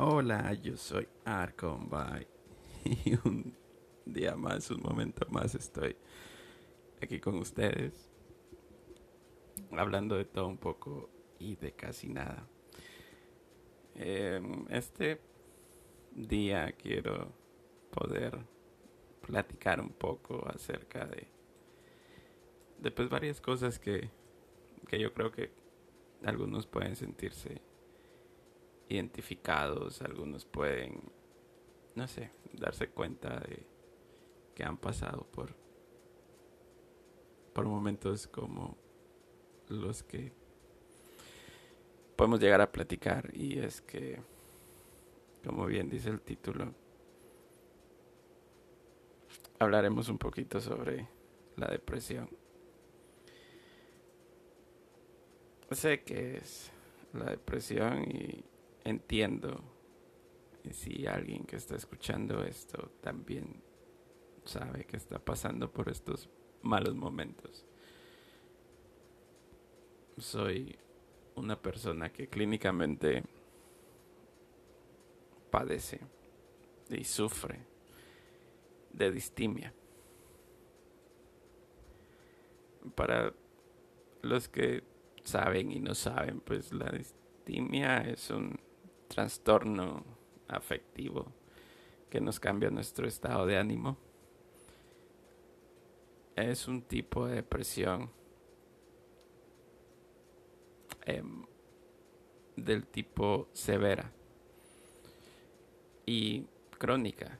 Hola, yo soy Arcon y un día más, un momento más estoy aquí con ustedes hablando de todo un poco y de casi nada. Em, este día quiero poder platicar un poco acerca de, de pues varias cosas que, que yo creo que algunos pueden sentirse identificados, algunos pueden, no sé, darse cuenta de que han pasado por, por momentos como los que podemos llegar a platicar y es que, como bien dice el título, hablaremos un poquito sobre la depresión. Sé que es la depresión y entiendo si alguien que está escuchando esto también sabe que está pasando por estos malos momentos. Soy una persona que clínicamente padece y sufre de distimia. Para los que saben y no saben, pues la distimia es un trastorno afectivo que nos cambia nuestro estado de ánimo. Es un tipo de depresión em, del tipo severa y crónica.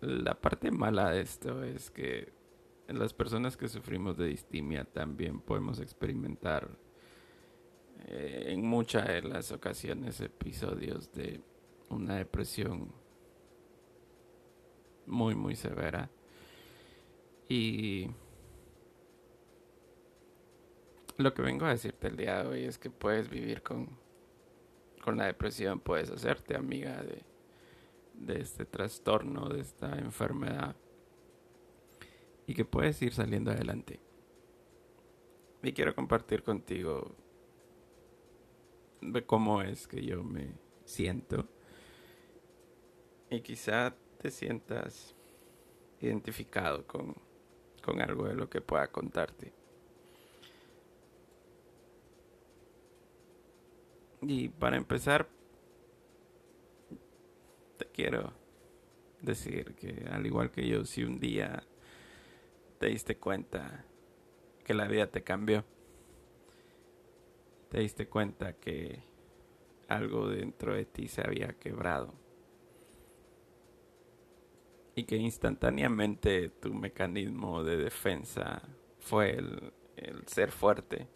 La parte mala de esto es que las personas que sufrimos de distimia también podemos experimentar eh, en muchas de las ocasiones episodios de una depresión muy muy severa. Y lo que vengo a decirte el día de hoy es que puedes vivir con, con la depresión, puedes hacerte amiga de, de este trastorno, de esta enfermedad y que puedes ir saliendo adelante. Y quiero compartir contigo de cómo es que yo me siento. Y quizá te sientas identificado con, con algo de lo que pueda contarte. Y para empezar, te quiero decir que al igual que yo, si un día te diste cuenta que la vida te cambió. Te diste cuenta que algo dentro de ti se había quebrado. Y que instantáneamente tu mecanismo de defensa fue el, el ser fuerte,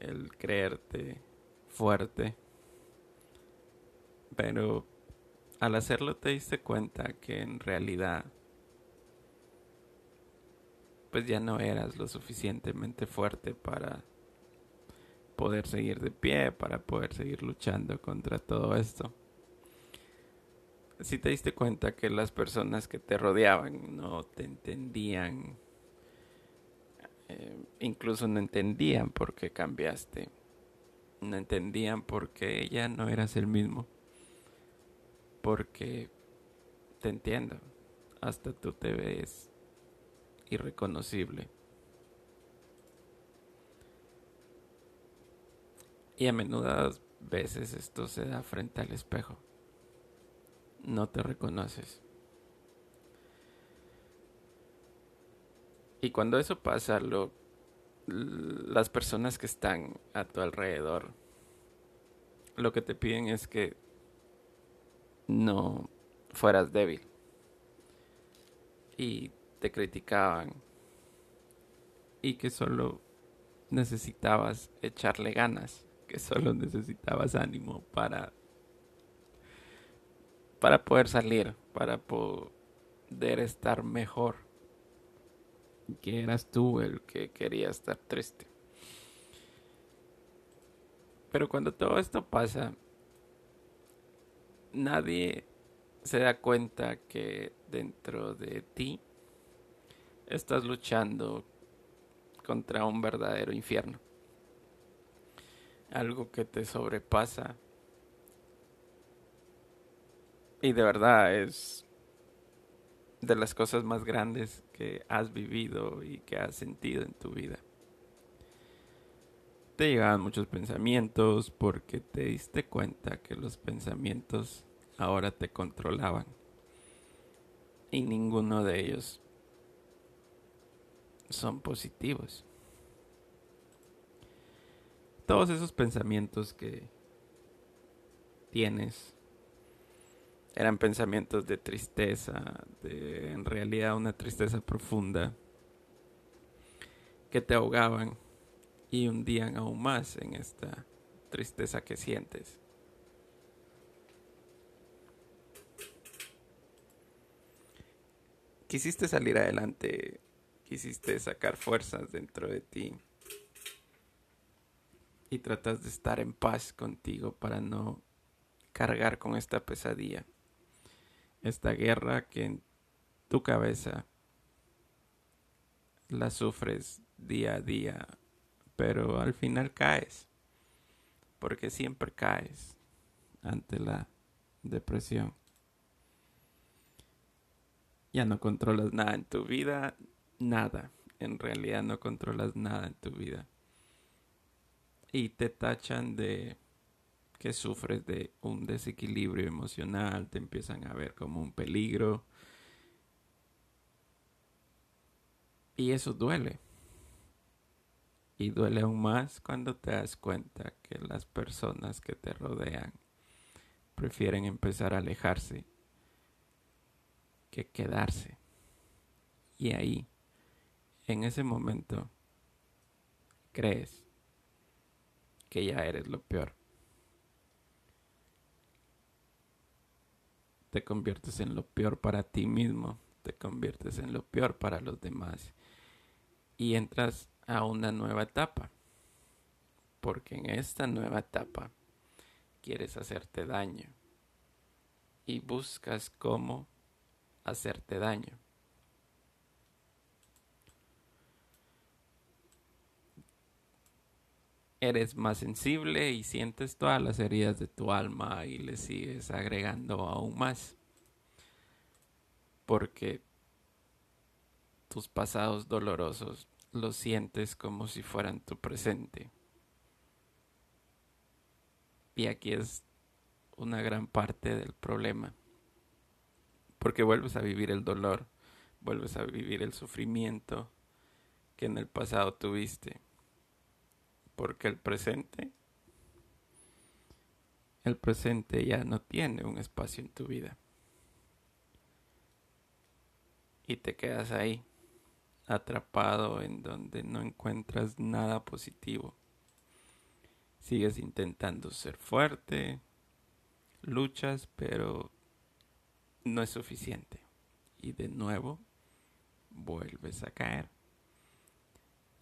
el creerte fuerte. Pero al hacerlo te diste cuenta que en realidad pues ya no eras lo suficientemente fuerte para poder seguir de pie, para poder seguir luchando contra todo esto. Si te diste cuenta que las personas que te rodeaban no te entendían, eh, incluso no entendían por qué cambiaste, no entendían por qué ya no eras el mismo, porque te entiendo, hasta tú te ves irreconocible. Y a menudas veces esto se da frente al espejo. No te reconoces. Y cuando eso pasa, lo, las personas que están a tu alrededor, lo que te piden es que no fueras débil. Y te criticaban y que solo necesitabas echarle ganas, que solo necesitabas ánimo para para poder salir, para poder estar mejor. Que eras tú el que quería estar triste. Pero cuando todo esto pasa, nadie se da cuenta que dentro de ti estás luchando contra un verdadero infierno. algo que te sobrepasa. Y de verdad es de las cosas más grandes que has vivido y que has sentido en tu vida. Te llegaban muchos pensamientos porque te diste cuenta que los pensamientos ahora te controlaban. Y ninguno de ellos son positivos. Todos esos pensamientos que tienes eran pensamientos de tristeza, de en realidad una tristeza profunda, que te ahogaban y hundían aún más en esta tristeza que sientes. Quisiste salir adelante, quisiste sacar fuerzas dentro de ti y tratas de estar en paz contigo para no cargar con esta pesadilla esta guerra que en tu cabeza la sufres día a día, pero al final caes, porque siempre caes ante la depresión. Ya no controlas nada en tu vida, nada, en realidad no controlas nada en tu vida. Y te tachan de que sufres de un desequilibrio emocional, te empiezan a ver como un peligro. Y eso duele. Y duele aún más cuando te das cuenta que las personas que te rodean prefieren empezar a alejarse que quedarse. Y ahí, en ese momento, crees que ya eres lo peor. te conviertes en lo peor para ti mismo, te conviertes en lo peor para los demás y entras a una nueva etapa. Porque en esta nueva etapa quieres hacerte daño y buscas cómo hacerte daño. Eres más sensible y sientes todas las heridas de tu alma y le sigues agregando aún más. Porque tus pasados dolorosos los sientes como si fueran tu presente. Y aquí es una gran parte del problema. Porque vuelves a vivir el dolor, vuelves a vivir el sufrimiento que en el pasado tuviste porque el presente, el presente ya no tiene un espacio en tu vida. Y te quedas ahí, atrapado en donde no encuentras nada positivo. Sigues intentando ser fuerte, luchas, pero no es suficiente. Y de nuevo vuelves a caer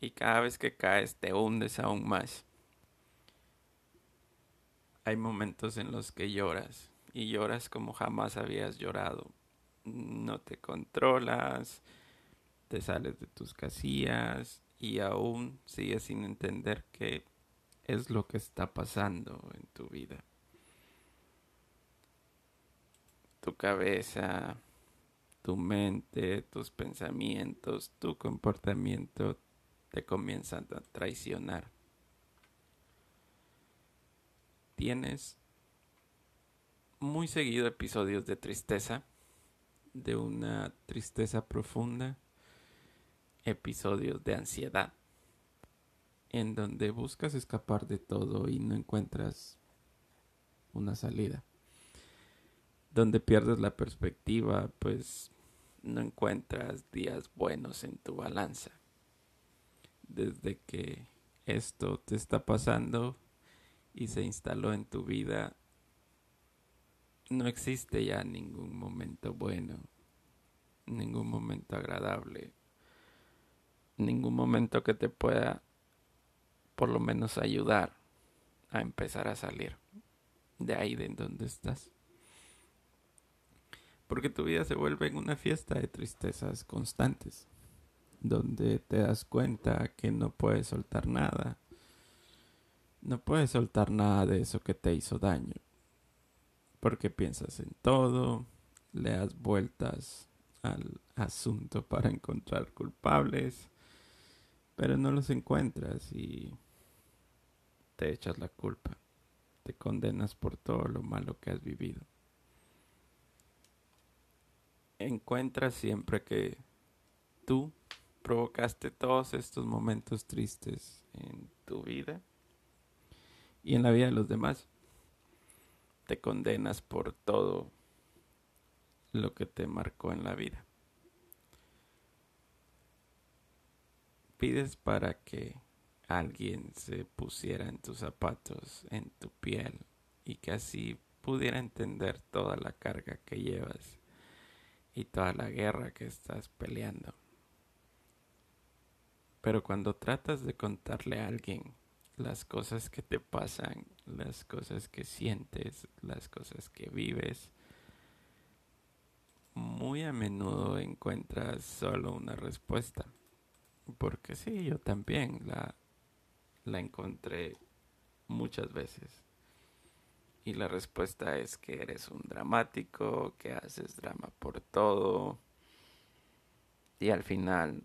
y cada vez que caes te hundes aún más. Hay momentos en los que lloras y lloras como jamás habías llorado. No te controlas, te sales de tus casillas y aún sigues sin entender qué es lo que está pasando en tu vida. Tu cabeza, tu mente, tus pensamientos, tu comportamiento te comienzan a traicionar. Tienes muy seguido episodios de tristeza, de una tristeza profunda, episodios de ansiedad, en donde buscas escapar de todo y no encuentras una salida, donde pierdes la perspectiva, pues no encuentras días buenos en tu balanza desde que esto te está pasando y se instaló en tu vida, no existe ya ningún momento bueno, ningún momento agradable, ningún momento que te pueda por lo menos ayudar a empezar a salir de ahí de donde estás. Porque tu vida se vuelve en una fiesta de tristezas constantes donde te das cuenta que no puedes soltar nada, No puedes soltar nada de eso que te hizo daño. Porque piensas en todo, le das vueltas al asunto para encontrar culpables, pero no los encuentras y te echas la culpa, te condenas por todo lo malo que has vivido. Encuentras siempre que tú provocaste todos estos momentos tristes en tu vida y en la vida de los demás. Te condenas por todo lo que te marcó en la vida. Pides para que alguien se pusiera en tus zapatos, en tu piel, y que así pudiera entender toda la carga que llevas y toda la guerra que estás peleando. Pero cuando tratas de contarle a alguien las cosas que te pasan, las cosas que sientes, las cosas que vives, muy a menudo encuentras solo una respuesta. Porque sí, yo también la, la encontré muchas veces. Y la respuesta es que eres un dramático, que haces drama por todo. Y al final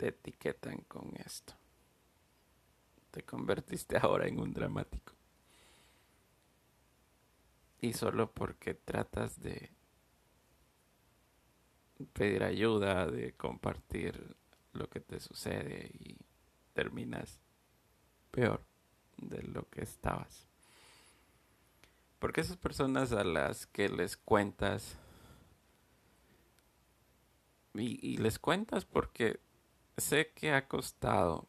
te etiquetan con esto. Te convertiste ahora en un dramático. Y solo porque tratas de pedir ayuda, de compartir lo que te sucede y terminas peor de lo que estabas. Porque esas personas a las que les cuentas y, les cuentas porque sé que ha costado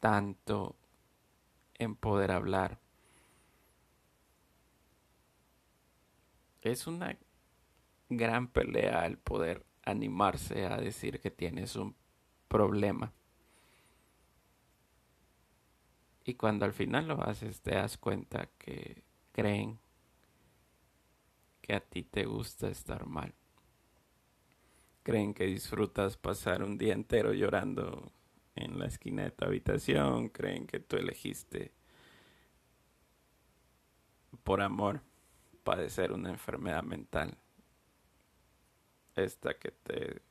tanto en poder hablar. Es una gran pelea el poder animarse a decir que tienes un problema. Y cuando al final lo haces te das cuenta que creen que a ti te gusta estar mal. Creen que disfrutas pasar un día entero llorando en la esquina de tu habitación. Creen que tú elegiste por amor padecer una enfermedad mental esta que te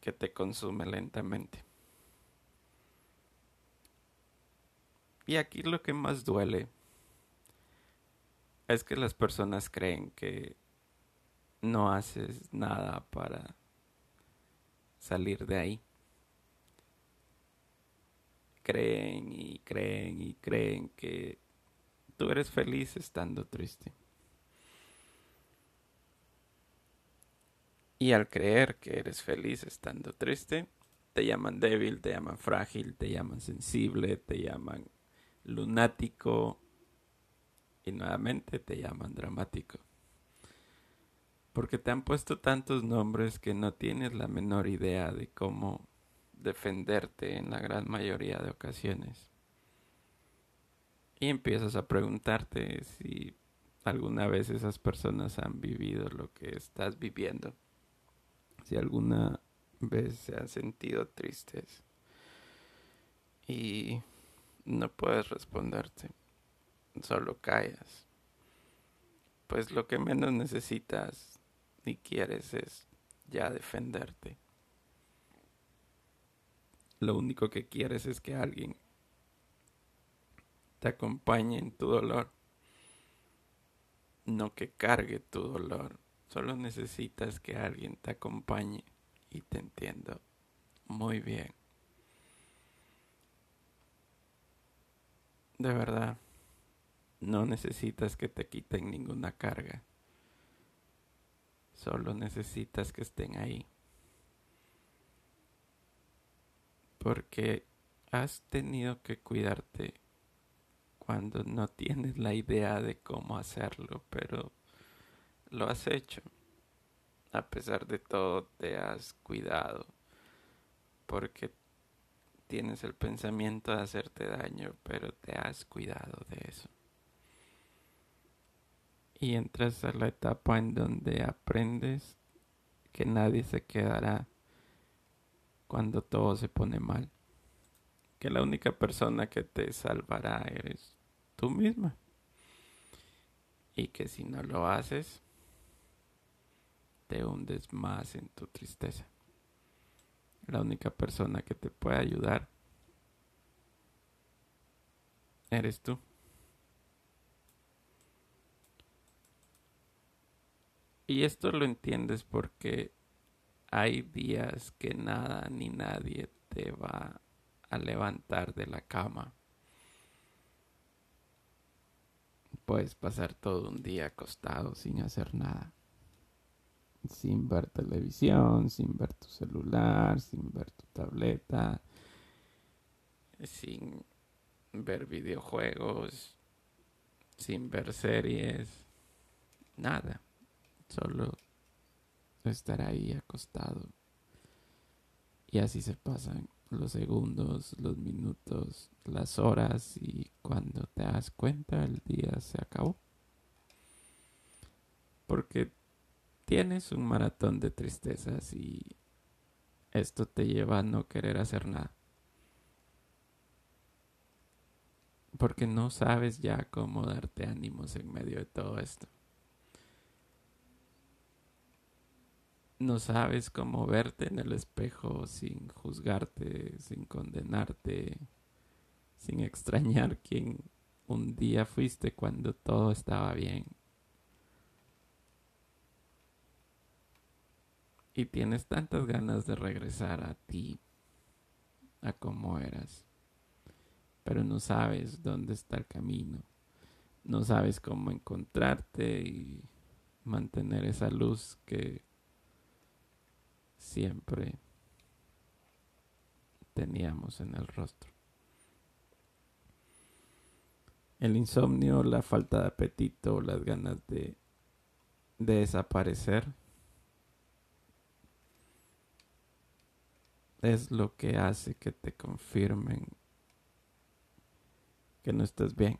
que te consume lentamente. Y aquí lo que más duele es que las personas creen que no haces nada para salir de ahí. Creen y creen y creen que tú eres feliz estando triste. Y al creer que eres feliz estando triste, te llaman débil, te llaman frágil, te llaman sensible, te llaman lunático y nuevamente te llaman dramático. Porque te han puesto tantos nombres que no tienes la menor idea de cómo defenderte en la gran mayoría de ocasiones. Y empiezas a preguntarte si alguna vez esas personas han vivido lo que estás viviendo. Si alguna vez se han sentido tristes. Y no puedes responderte, solo callas, pues lo que menos necesitas ni quieres es ya defenderte. Lo único que quieres es que alguien te acompañe en tu dolor, no que cargue tu dolor. Solo necesitas que alguien te acompañe y te entienda muy bien. De verdad, no necesitas que te quiten ninguna carga. Solo necesitas que estén ahí. Porque has tenido que cuidarte cuando no tienes la idea de cómo hacerlo, pero lo has hecho. A pesar de todo, te has cuidado. Porque tienes el pensamiento de hacerte daño, pero te has cuidado de eso. Y entras a la etapa en donde aprendes que nadie se quedará cuando todo se pone mal. que la única persona que te salvará eres tú misma. Y que si no lo haces, te hundes más en tu tristeza. La única persona que te puede ayudar eres tú. Y esto lo entiendes porque hay días que nada ni nadie te va a levantar de la cama. Puedes pasar todo un día acostado sin hacer nada. Sin ver televisión, sin ver tu celular, sin ver tu tableta, sin ver videojuegos, sin ver series, nada. Solo estar ahí acostado. Y así se pasan los segundos, los minutos, las horas y cuando te das cuenta el día se acabó. Porque tienes un maratón de tristezas y esto te lleva a no querer hacer nada. Porque no sabes ya cómo darte ánimos en medio de todo esto. No sabes cómo verte en el espejo sin juzgarte, sin condenarte, sin extrañar quién un día fuiste cuando todo estaba bien. Y tienes tantas ganas de regresar a ti, a cómo eras, pero no sabes dónde está el camino, no sabes cómo encontrarte y mantener esa luz que siempre teníamos en el rostro. El insomnio, la falta de apetito, las ganas de, de desaparecer es lo que hace que te confirmen que no estás bien.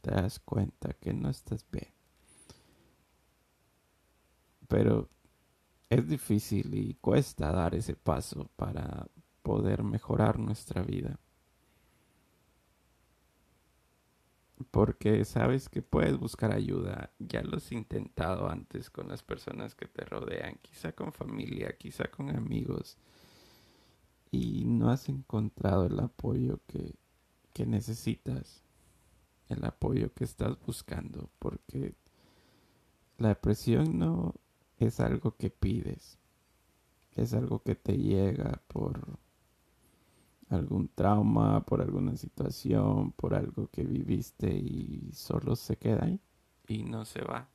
Te das cuenta que no estás bien. Pero es difícil y cuesta dar ese paso para poder mejorar nuestra vida. Porque sabes que puedes buscar ayuda. Ya lo has intentado antes con las personas que te rodean, quizá con familia, quizá con amigos. Y no has encontrado el apoyo que, que necesitas, el apoyo que estás buscando. Porque la depresión no, es algo que pides, es algo que te llega por algún trauma, por alguna situación, por algo que viviste y solo se queda ahí y no se va.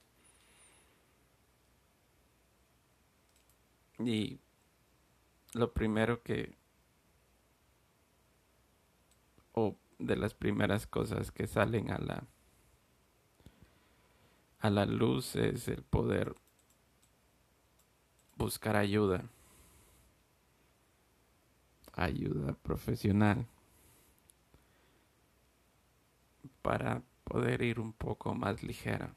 Y lo primero que, o de las primeras cosas que salen a la, a la luz es el poder buscar ayuda. Ayuda profesional. Para poder ir un poco más ligera.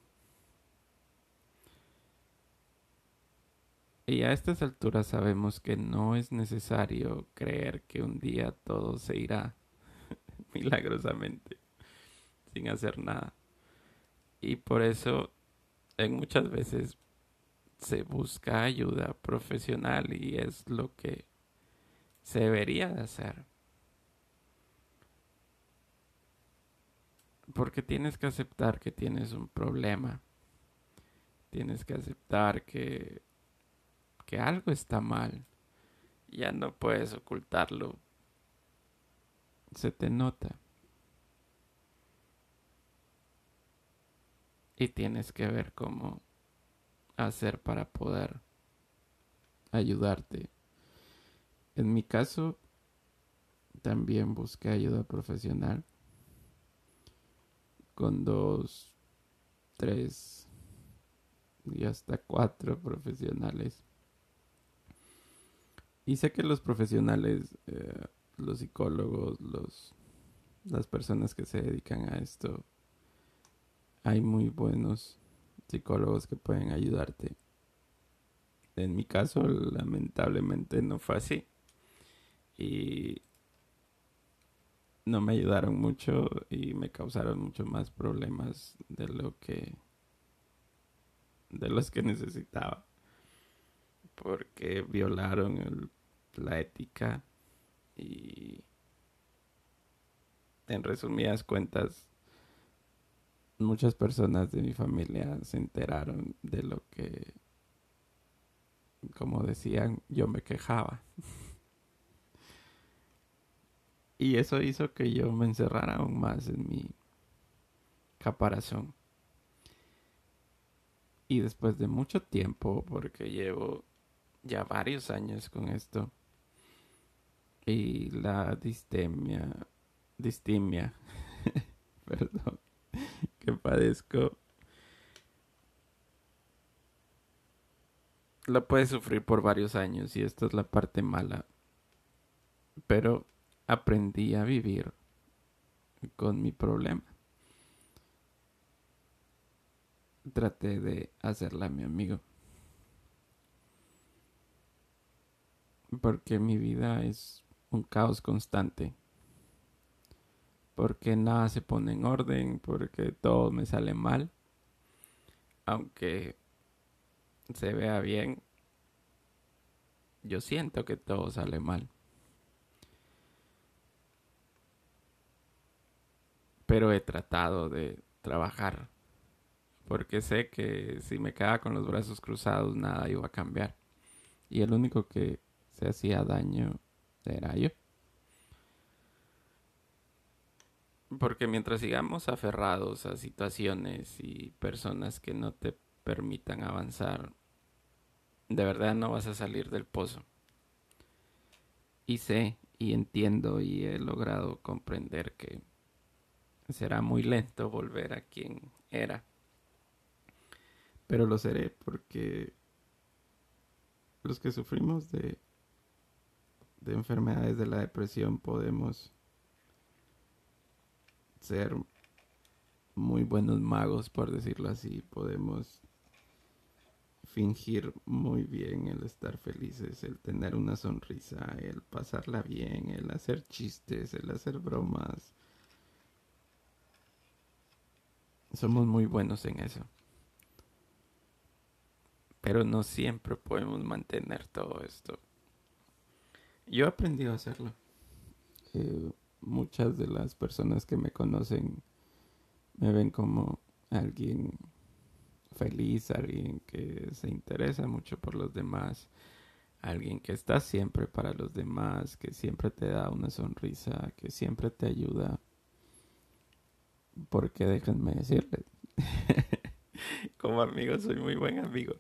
Y a estas alturas sabemos que no es necesario creer que un día todo se irá milagrosamente sin hacer nada. Y por eso en muchas veces se busca ayuda profesional y es lo que se debería de hacer. Porque tienes que aceptar que tienes un problema. Tienes que aceptar que, que algo está mal. Ya no puedes ocultarlo. Se te nota. Y tienes que ver cómo hacer para poder ayudarte. En mi caso, también busqué ayuda profesional con dos, tres y hasta cuatro profesionales. Y sé que los profesionales, eh, los psicólogos, los, las personas que se dedican a esto, hay muy buenos psicólogos que pueden ayudarte. En mi caso, lamentablemente no fue así. y no me ayudaron mucho y me causaron mucho más problemas de lo que de los que necesitaba porque violaron la ética y en resumidas cuentas muchas personas de mi familia se enteraron de lo que como decían yo me quejaba y eso hizo que yo me encerrara aún más en mi caparazón. Y después de mucho tiempo, porque llevo ya varios años con esto, y la distemia, distimia, perdón, que padezco, la puedes sufrir por varios años y esta es la parte mala. Pero aprendí a vivir con mi problema. Traté de hacerla mi amigo. Porque mi vida es un caos constante. Porque nada se pone en orden, porque todo me sale mal. Aunque se vea bien, yo siento que todo sale mal. pero he tratado de trabajar porque sé que si me quedaba con los brazos cruzados nada iba a cambiar y el único que se hacía daño era yo. Porque mientras sigamos aferrados a situaciones y personas que no te permitan avanzar, de verdad no vas a salir del pozo. Y sé y entiendo y he logrado comprender que será muy lento volver a quien era. Pero lo seré porque los que sufrimos de, de enfermedades de la depresión podemos ser muy buenos magos, por decirlo así. Podemos fingir muy bien el estar felices, el tener una sonrisa, el pasarla bien, el hacer chistes, el hacer bromas, Somos muy buenos en eso. Pero no siempre podemos mantener todo esto. Yo he aprendido a hacerlo. Eh, muchas de las personas que me conocen me ven como alguien feliz, alguien que se interesa mucho por los demás, alguien que está siempre para los demás, que siempre te da una sonrisa, que siempre te ayuda porque déjenme decirles, como amigo soy muy buen amigo.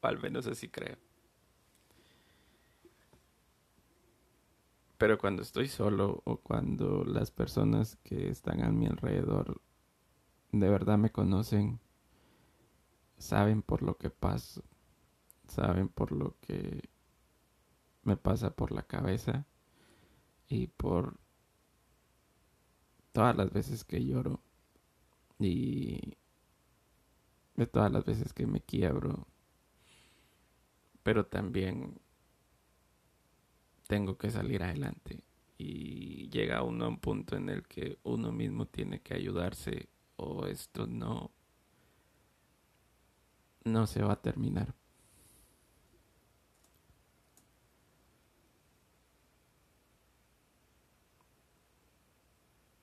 O al menos así creo. Pero cuando estoy solo o cuando las personas que están a mi alrededor de verdad me conocen, saben por lo que paso, saben por lo que me pasa por la cabeza y por todas las veces que lloro y de todas las veces que me quiebro, pero también tengo que salir adelante y llega uno a un punto en el que uno mismo tiene que ayudarse o esto no no se va a terminar.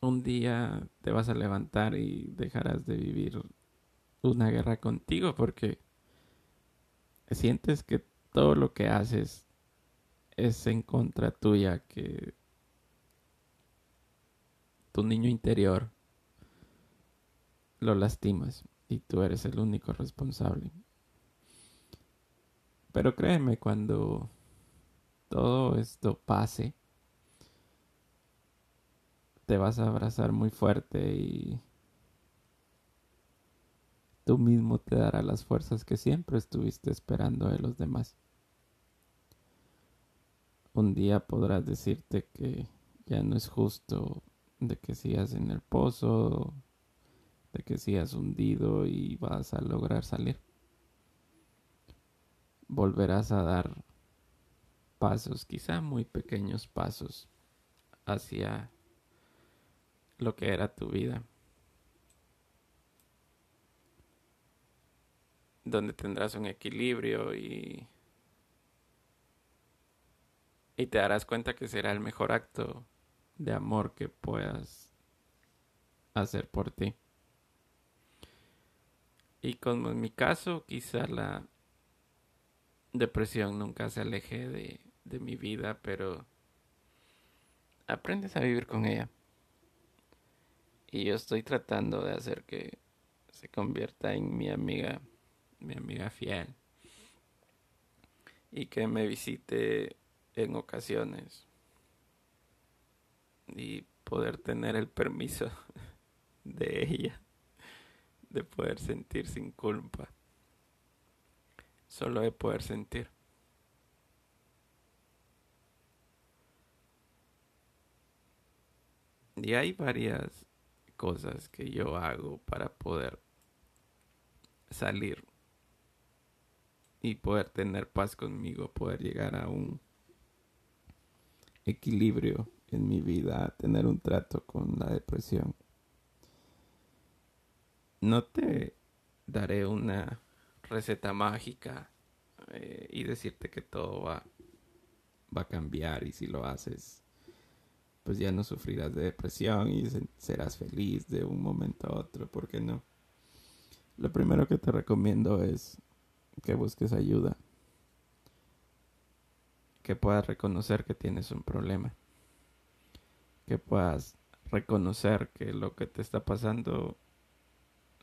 un día te vas a levantar y dejarás de vivir una guerra contigo porque sientes que todo lo que haces es en contra tuya, que tu niño interior lo lastimas y tú eres el único responsable. Pero créeme, cuando todo esto pase, te vas a abrazar muy fuerte y tú mismo te darás las fuerzas que siempre estuviste esperando de los demás. Un día podrás decirte que ya no es justo de que sigas en el pozo, de que sigas hundido y vas a lograr salir. Volverás a dar pasos, quizá muy pequeños pasos hacia lo que era tu vida. Donde tendrás un equilibrio y, y te darás cuenta que será el mejor acto de amor que puedas hacer por ti. Y como en mi caso, quizá la depresión nunca se aleje de, de mi vida, pero aprendes a vivir con ella. Y yo estoy tratando de hacer que se convierta en mi amiga, mi amiga fiel. Y que me visite en ocasiones. Y poder tener el permiso de ella de poder sentir sin culpa. Solo de poder sentir. Y hay varias cosas que yo hago para poder salir y poder tener paz conmigo, poder llegar a un equilibrio en mi vida, tener un trato con la depresión. No te daré una receta mágica eh, y decirte que todo va, va a cambiar y si lo haces pues ya no sufrirás de depresión y serás feliz de un momento a otro, ¿por qué no? Lo primero que te recomiendo es que busques ayuda, que puedas reconocer que tienes un problema, que puedas reconocer que lo que te está pasando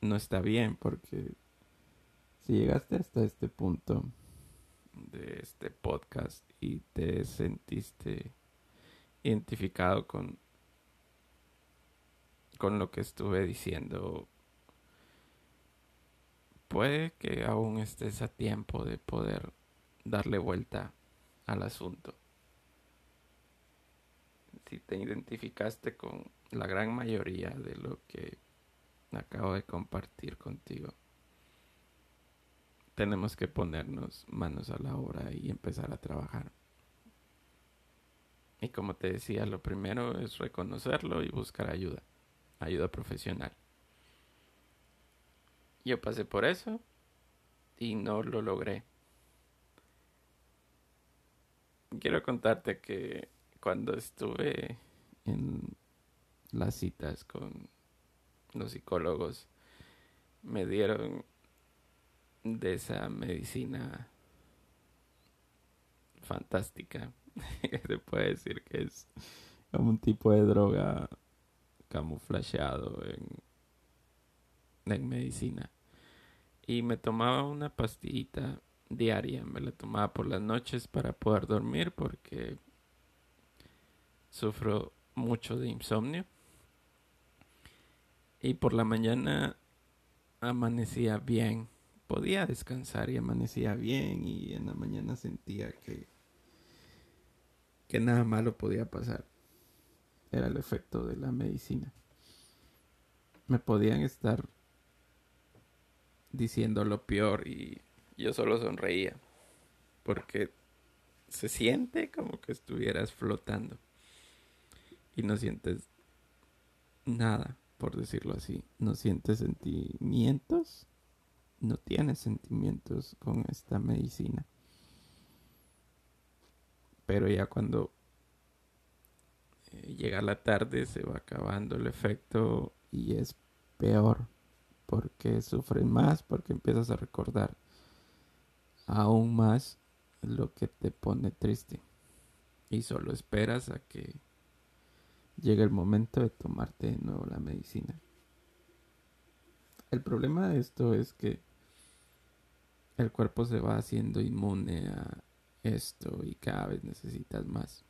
no está bien, porque si llegaste hasta este punto de este podcast y te sentiste identificado con, con lo que estuve diciendo, puede que aún estés a tiempo de poder darle vuelta al asunto. Si te identificaste con la gran mayoría de lo que acabo de compartir contigo, tenemos que ponernos manos a la obra y empezar a trabajar. Y como te decía, lo primero es reconocerlo y buscar ayuda, ayuda profesional. Yo pasé por eso y no lo logré. Quiero contarte que cuando estuve en las citas con los psicólogos, me dieron de esa medicina fantástica se puede decir que es como un tipo de droga camuflajeado en, en medicina. Y me tomaba una pastillita diaria, me la tomaba por las noches para poder dormir porque sufro mucho de insomnio. Y por la mañana amanecía bien, podía descansar y amanecía bien y en la mañana sentía que que nada malo podía pasar. Era el efecto de la medicina. Me podían estar diciendo lo peor y yo solo sonreía. Porque se siente como que estuvieras flotando. Y no sientes nada, por decirlo así. No sientes sentimientos. No tienes sentimientos con esta medicina pero ya cuando eh, llega la tarde se va acabando el efecto y es peor porque sufres más, porque empiezas a recordar aún más lo que te pone triste y solo esperas a que llegue el momento de tomarte de nuevo la medicina. El problema de esto es que el cuerpo se va haciendo inmune a, esto y cada vez necesitas más.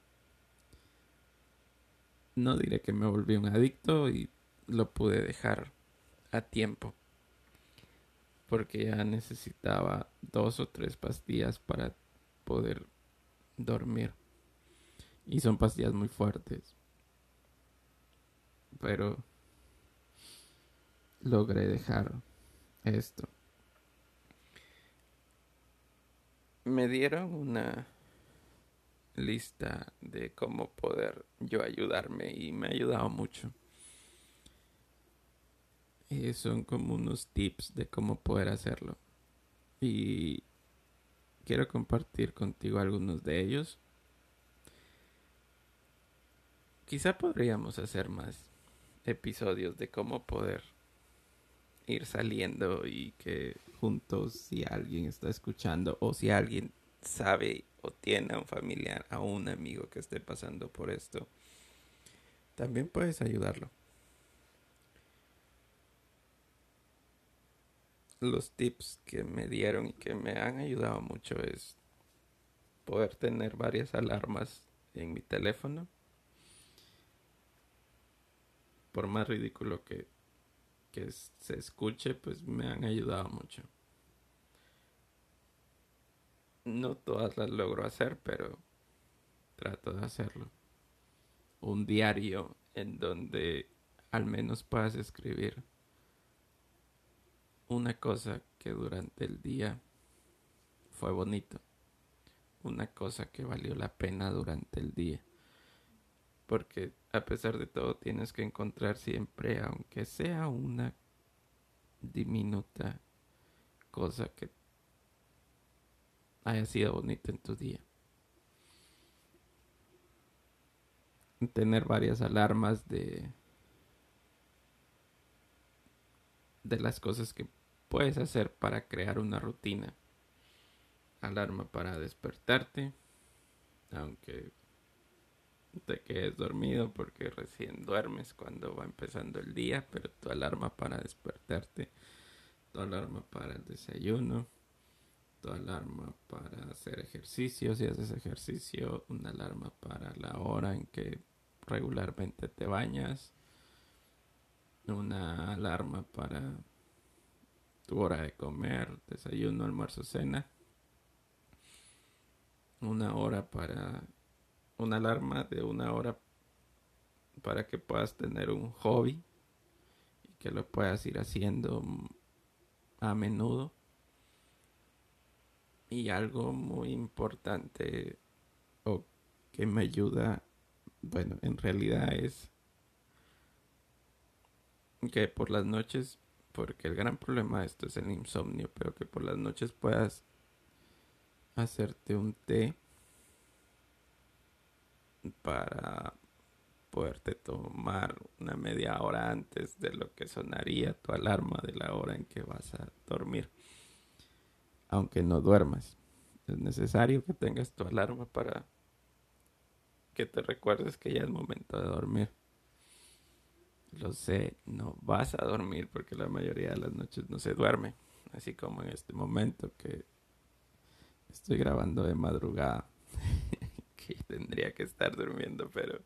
No diré que me volví un adicto y lo pude dejar a tiempo. Porque ya necesitaba dos o tres pastillas para poder dormir. Y son pastillas muy fuertes. Pero logré dejar esto. me dieron una lista de cómo poder yo ayudarme y me ha ayudado mucho. Y son como unos tips de cómo poder hacerlo. Y quiero compartir contigo algunos de ellos. Quizá podríamos hacer más episodios de cómo poder ir saliendo y que juntos si alguien está escuchando o si alguien sabe o tiene a un familiar, a un amigo que esté pasando por esto, también puedes ayudarlo. Los tips que me dieron y que me han ayudado mucho es poder tener varias alarmas en mi teléfono. Por más ridículo que, que se escuche, pues me han ayudado mucho. No todas las logro hacer, pero trato de hacerlo. Un diario en donde al menos puedas escribir una cosa que durante el día fue bonito. Una cosa que valió la pena durante el día. Porque a pesar de todo tienes que encontrar siempre, aunque sea una diminuta cosa que haya sido bonito en tu día. Tener varias alarmas de de las cosas que puedes hacer para crear una rutina. Alarma para despertarte, aunque te quedes dormido porque recién duermes cuando va empezando el día, pero tu alarma para despertarte, tu alarma para el desayuno, tu alarma para hacer ejercicio, si haces ejercicio, una alarma para la hora en que regularmente te bañas, una alarma para tu hora de comer, desayuno, almuerzo, cena, una hora para una alarma de una hora para que puedas tener un hobby y que lo puedas ir haciendo a menudo. Y algo muy importante o que me ayuda, bueno, en realidad es que por las noches, porque el gran problema de esto es el insomnio, pero que por las noches puedas hacerte un té para poderte tomar una media hora antes de lo que sonaría tu alarma de la hora en que vas a dormir aunque no duermas. Es necesario que tengas tu alarma para que te recuerdes que ya es momento de dormir. Lo sé, no vas a dormir porque la mayoría de las noches no se duerme. Así como en este momento que estoy grabando de madrugada. que tendría que estar durmiendo, pero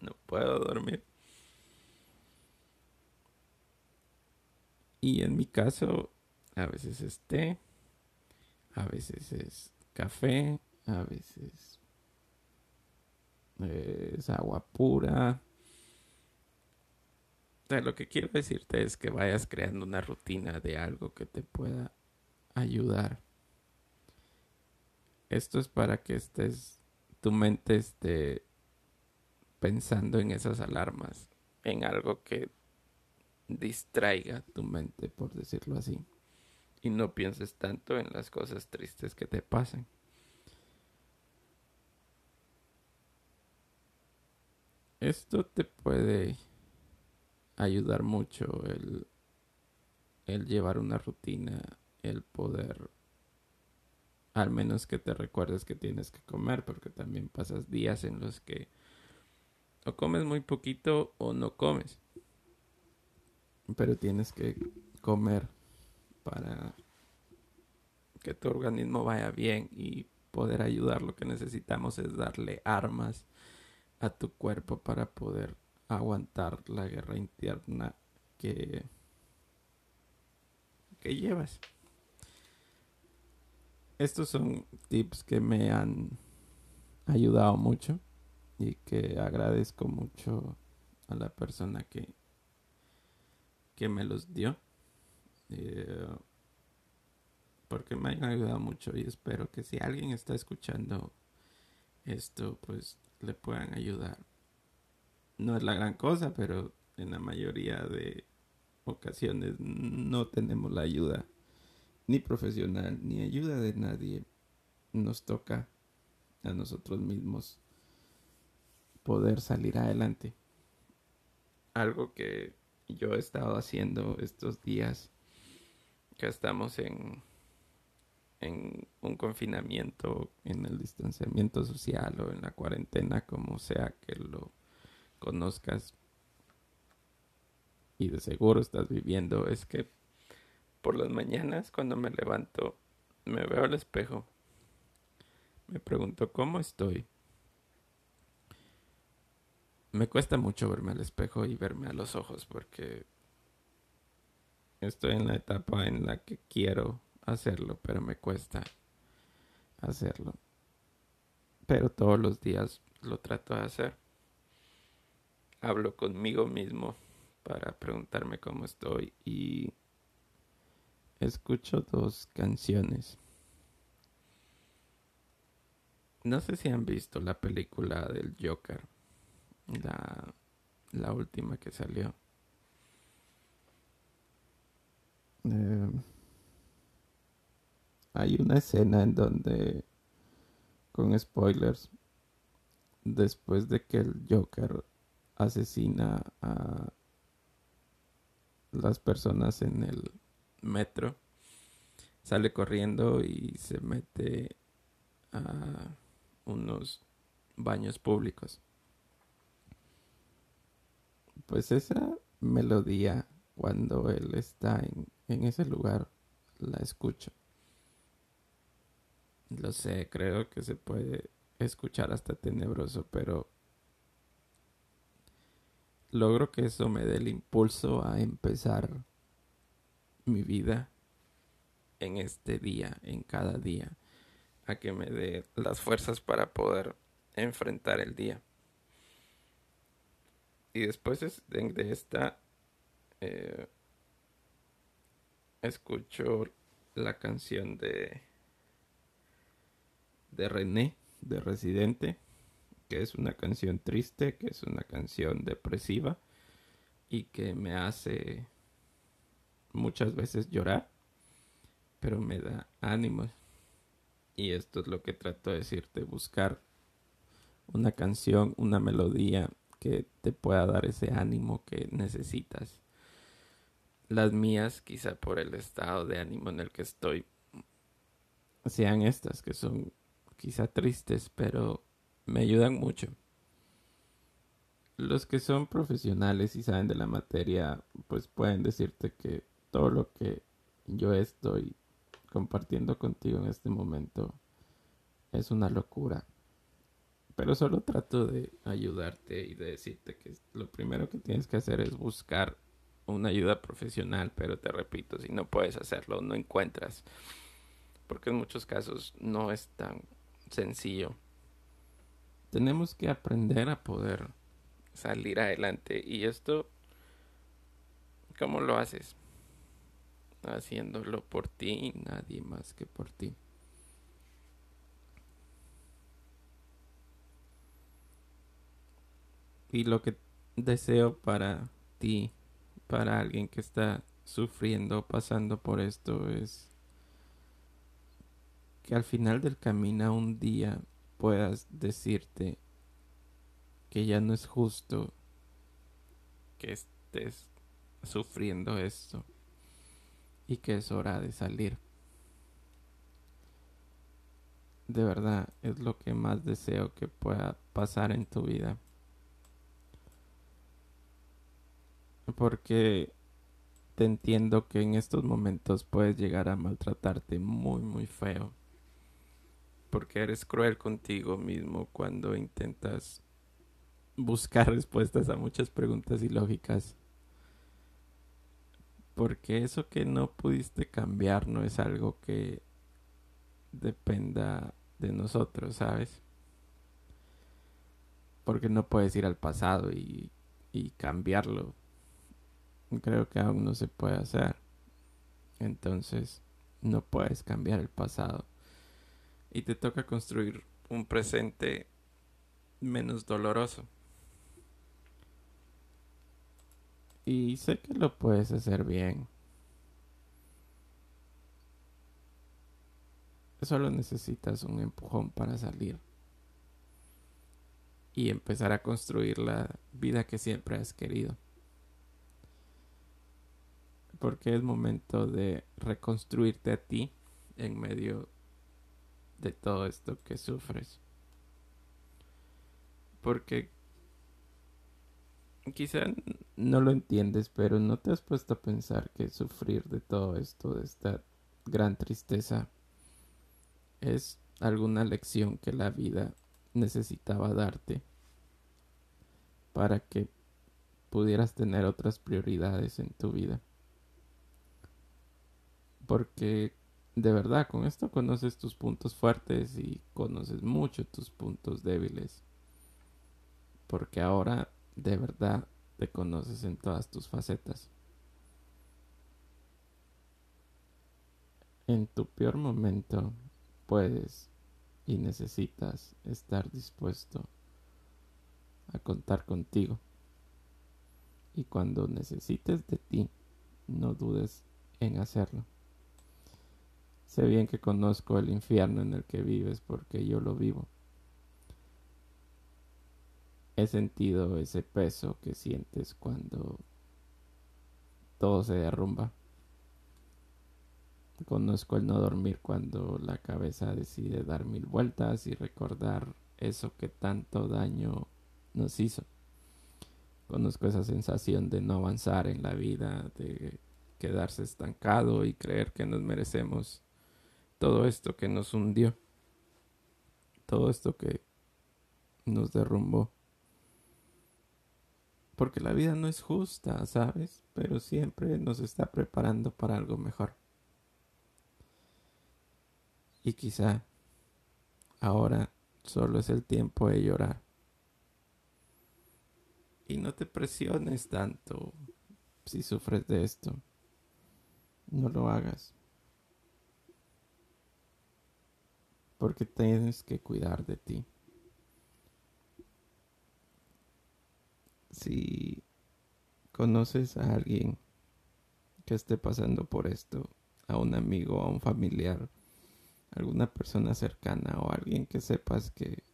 no puedo dormir. Y en mi caso, a veces esté a veces es café, a veces es agua pura. Lo que quiero decirte es que vayas creando una rutina de algo que te pueda ayudar. Esto es para que estés, tu mente esté pensando en esas alarmas, en algo que distraiga tu mente, por decirlo así y no pienses tanto en las cosas tristes que te pasen. Esto te puede ayudar mucho el, el llevar una rutina, el poder, al menos que te recuerdes que tienes que comer, porque también pasas días en los que o comes muy poquito o no comes. Pero tienes que comer para que tu organismo vaya bien y poder ayudar. Lo que necesitamos es darle armas a tu cuerpo para poder aguantar la guerra interna que, que llevas. Estos son tips que me han ayudado mucho y que agradezco mucho a la persona que, que me los dio. Eh, porque me han ayudado mucho y espero que si alguien está escuchando esto pues le puedan ayudar. No es la gran cosa, pero en la mayoría de ocasiones no tenemos la ayuda ni profesional ni ayuda de nadie. Nos toca a nosotros mismos poder salir adelante. Algo que yo he estado haciendo estos días que estamos en, en un confinamiento, en el distanciamiento social o en la cuarentena, como sea que lo conozcas y de seguro estás viviendo, es que por las mañanas cuando me levanto me veo al espejo, me pregunto cómo estoy. Me cuesta mucho verme al espejo y verme a los ojos porque estoy en la etapa en la que quiero hacerlo, pero me cuesta hacerlo. Pero todos los días lo trato de hacer. Hablo conmigo mismo para preguntarme cómo estoy y escucho dos canciones. No sé si han visto la película del Joker, la, última que salió. Eh, hay una escena en donde, con spoilers, después de que el Joker asesina a las personas en el metro, sale corriendo y se mete a unos baños públicos. Pues esa melodía, cuando él está en, en ese lugar, la escucho. Lo sé, creo que se puede escuchar hasta tenebroso, pero logro que eso me dé el impulso a empezar mi vida en este día, en cada día, a que me dé las fuerzas para poder enfrentar el día. Y después de, esta, eh, escucho la canción de, de René, de Residente que es una canción triste, que es una canción depresiva y que me hace muchas veces llorar, pero me da ánimo. Y esto es lo que trato de decirte, buscar una canción, una melodía que te pueda dar ese ánimo que necesitas. Las mías, quizá por el estado de ánimo en el que estoy, sean estas, que son quizá tristes, pero me ayudan mucho. Los que son profesionales y saben de la materia, pues pueden decirte que todo lo que yo estoy compartiendo contigo en este momento es una locura. Pero solo trato de ayudarte y de decirte que lo primero que tienes que hacer es buscar una ayuda profesional, pero te repito, si no puedes hacerlo, no encuentras, porque en muchos casos no es tan sencillo tenemos que aprender a poder salir adelante. Y esto, ¿cómo lo haces? Haciéndolo por ti y nadie más que por ti. Y lo que deseo para ti, para alguien que está sufriendo, pasando por esto, es que al final del camino un día puedas decirte que ya no es justo que estés sufriendo esto y que es hora de salir. De verdad es lo que más deseo que pueda pasar en tu vida. Porque te entiendo que en estos momentos puedes llegar a maltratarte muy muy feo porque eres cruel contigo mismo cuando intentas buscar respuestas a muchas preguntas ilógicas. Porque eso que no pudiste cambiar no es algo que dependa de nosotros, ¿sabes? Porque no puedes ir al pasado y, y cambiarlo. Creo que aún no se puede hacer. Entonces, no puedes cambiar el pasado y te toca construir un presente menos doloroso. Y sé que lo puedes hacer bien. Solo necesitas un empujón para salir y empezar a construir la vida que siempre has querido. Porque es momento de reconstruirte a ti en medio de todo esto que sufres. Porque quizá no lo entiendes, pero no te has puesto a pensar que sufrir de todo esto, de esta gran tristeza, es alguna lección que la vida necesitaba darte para que pudieras tener otras prioridades en tu vida. Porque de verdad con esto conoces tus puntos fuertes y conoces mucho tus puntos débiles. Porque ahora de verdad te conoces en todas tus facetas. En tu peor momento puedes y necesitas estar dispuesto a contar contigo. Y cuando necesites de ti, no dudes en hacerlo. Sé bien que conozco el infierno en el que vives porque yo lo vivo. He sentido ese peso que sientes cuando todo se derrumba. Conozco el no dormir cuando la cabeza decide dar mil vueltas y recordar eso que tanto daño nos hizo. Conozco esa sensación de no avanzar en la vida, de quedarse estancado y creer que nos merecemos todo esto que nos hundió, todo esto que nos derrumbó. Porque la vida no es justa, ¿sabes? Pero siempre nos está preparando para algo mejor. Y quizá ahora solo es el tiempo de llorar. Y no te presiones tanto si sufres de esto. No lo hagas. Porque tienes que cuidar de ti. Si conoces a alguien que esté pasando por esto, a un amigo, a un familiar, alguna persona cercana o alguien que sepas que,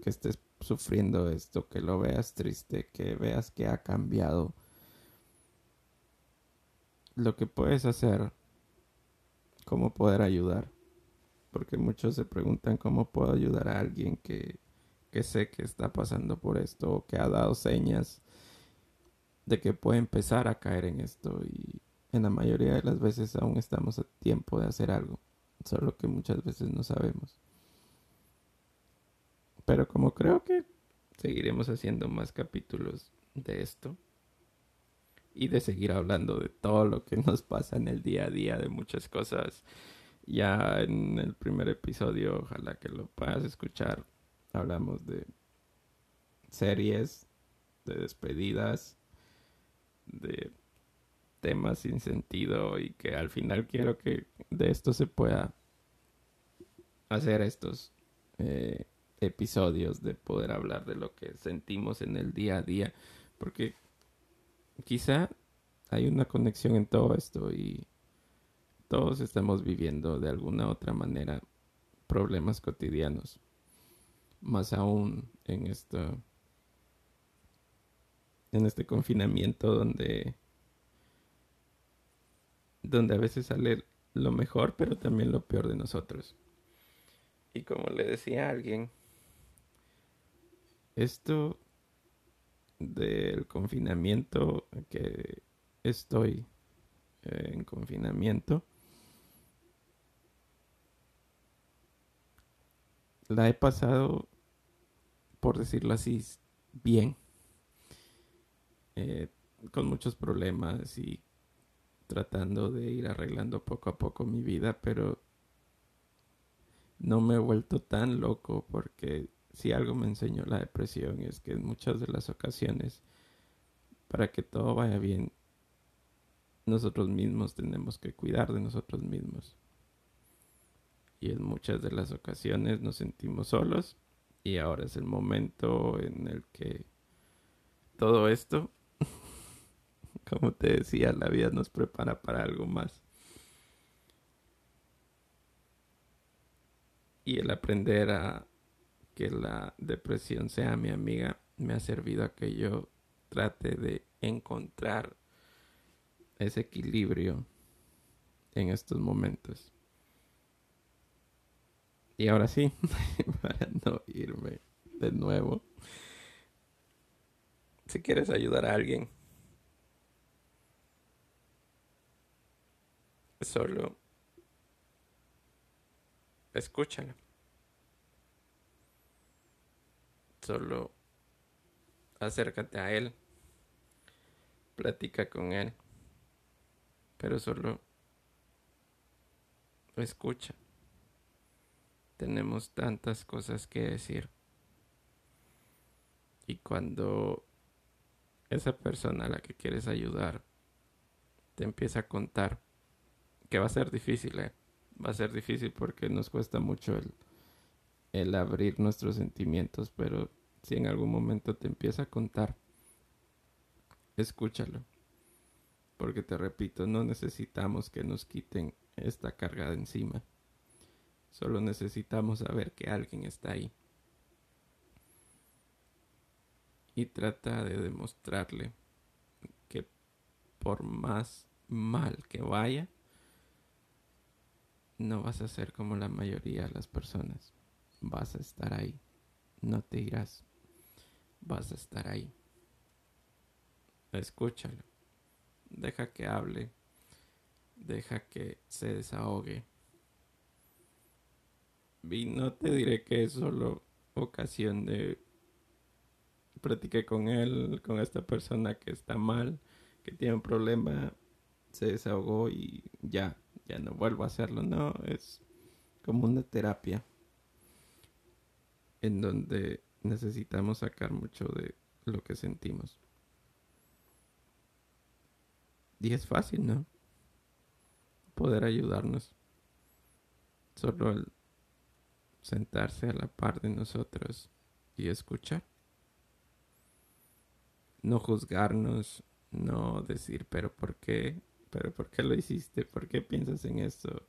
que estés sufriendo esto, que lo veas triste, que veas que ha cambiado. Lo que puedes hacer, cómo poder ayudar. Porque muchos se preguntan cómo puedo ayudar a alguien que, que sé que está pasando por esto o que ha dado señas de que puede empezar a caer en esto y en la mayoría de las veces aún estamos a tiempo de hacer algo solo que muchas veces no sabemos. Pero como creo que seguiremos haciendo más capítulos de esto y de seguir hablando de todo lo que nos pasa en el día a día, de muchas cosas. Ya en el primer episodio, ojalá que lo puedas escuchar, hablamos de series, de despedidas, de temas sin sentido y que al final quiero que de esto se pueda hacer estos eh, episodios de poder hablar de lo que sentimos en el día a día porque quizá hay una conexión en todo esto y todos estamos viviendo de alguna otra manera problemas cotidianos más aún en esto en este confinamiento donde donde a veces sale lo mejor, pero también lo peor de nosotros. Y como le decía a alguien, esto del confinamiento, que estoy eh, en confinamiento, la he pasado, por decirlo así, bien, eh, con muchos problemas y tratando de ir arreglando poco a poco mi vida, pero no me he vuelto tan loco porque si algo me enseñó la depresión es que en muchas de las ocasiones, para que todo vaya bien, nosotros mismos tenemos que cuidar de nosotros mismos. Y en muchas de las ocasiones nos sentimos solos Y ahora es el momento en el que todo esto, como te decía, la vida nos prepara para algo más. Y el aprender a que la depresión sea mi amiga me ha servido a que yo trate de encontrar ese equilibrio en estos momentos. Y ahora sí, para no irme de nuevo, si quieres ayudar a alguien, solo escúchala. Solo acércate a él, platica con él, pero solo escucha. Tenemos tantas cosas que decir. Y cuando esa persona a la que quieres ayudar te empieza a contar, que va a ser difícil, ¿eh? va a ser difícil porque nos cuesta mucho el, el abrir nuestros sentimientos, pero si en algún momento te empieza a contar, escúchalo. Porque te repito, no necesitamos que nos quiten esta carga de encima. Solo necesitamos saber que alguien está ahí. Y trata de demostrarle que por más mal que vaya, no vas a ser como la mayoría de las personas. Vas a estar ahí. No te irás. Vas a estar ahí. Escúchalo. Deja que hable. Deja que se desahogue. No te diré que es solo ocasión de platiqué con él, con esta persona que está mal, que tiene un problema, se desahogó y ya, ya no vuelvo a hacerlo. No, es como una terapia en donde necesitamos sacar mucho de lo que sentimos. Y es fácil, ¿no? Poder ayudarnos. Solo el sentarse a la par de nosotros y escuchar. No juzgarnos, no decir, pero ¿por qué? ¿Pero por qué lo hiciste? ¿Por qué piensas en eso?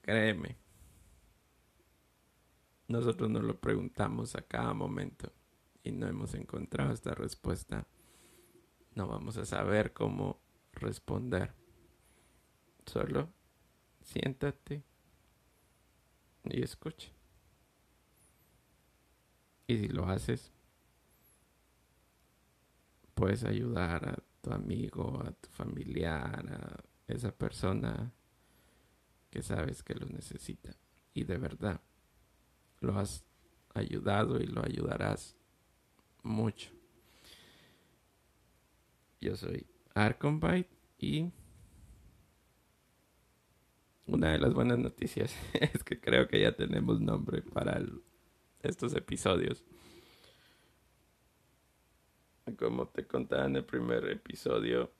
Créeme, nosotros nos lo preguntamos a cada momento y no hemos encontrado esta respuesta. No vamos a saber cómo responder. Solo siéntate y escucha. Y si lo haces, puedes ayudar a tu amigo, a tu familiar, a esa persona que sabes que lo necesita. Y de verdad, lo has ayudado y lo ayudarás mucho. Yo soy Arconbyte y una de las buenas noticias es que creo que ya tenemos nombre para estos episodios. Como te contaba en el primer episodio,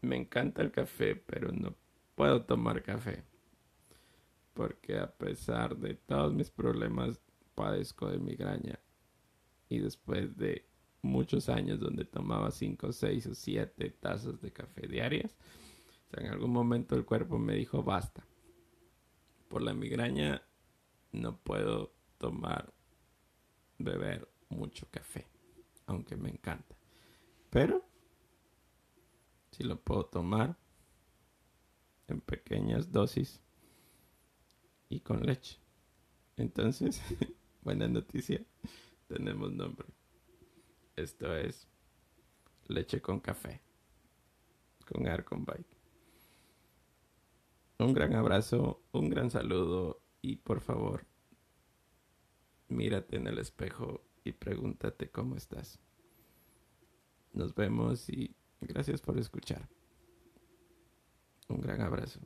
me encanta el café, pero no puedo tomar café porque a pesar de todos mis problemas padezco de migraña y después de muchos años donde tomaba 5, 6 o 7 tazas de café diarias, en algún momento el cuerpo me dijo basta. Por la migraña no puedo tomar, beber mucho café, aunque me encanta. Pero si lo puedo tomar en pequeñas dosis y con leche. Entonces, buena noticia, tenemos nombre. Esto es leche con café, con Arcon Bike. Un gran abrazo, un gran saludo y por favor, mírate en el espejo y pregúntate cómo estás. Nos vemos y gracias por escuchar. Un gran abrazo.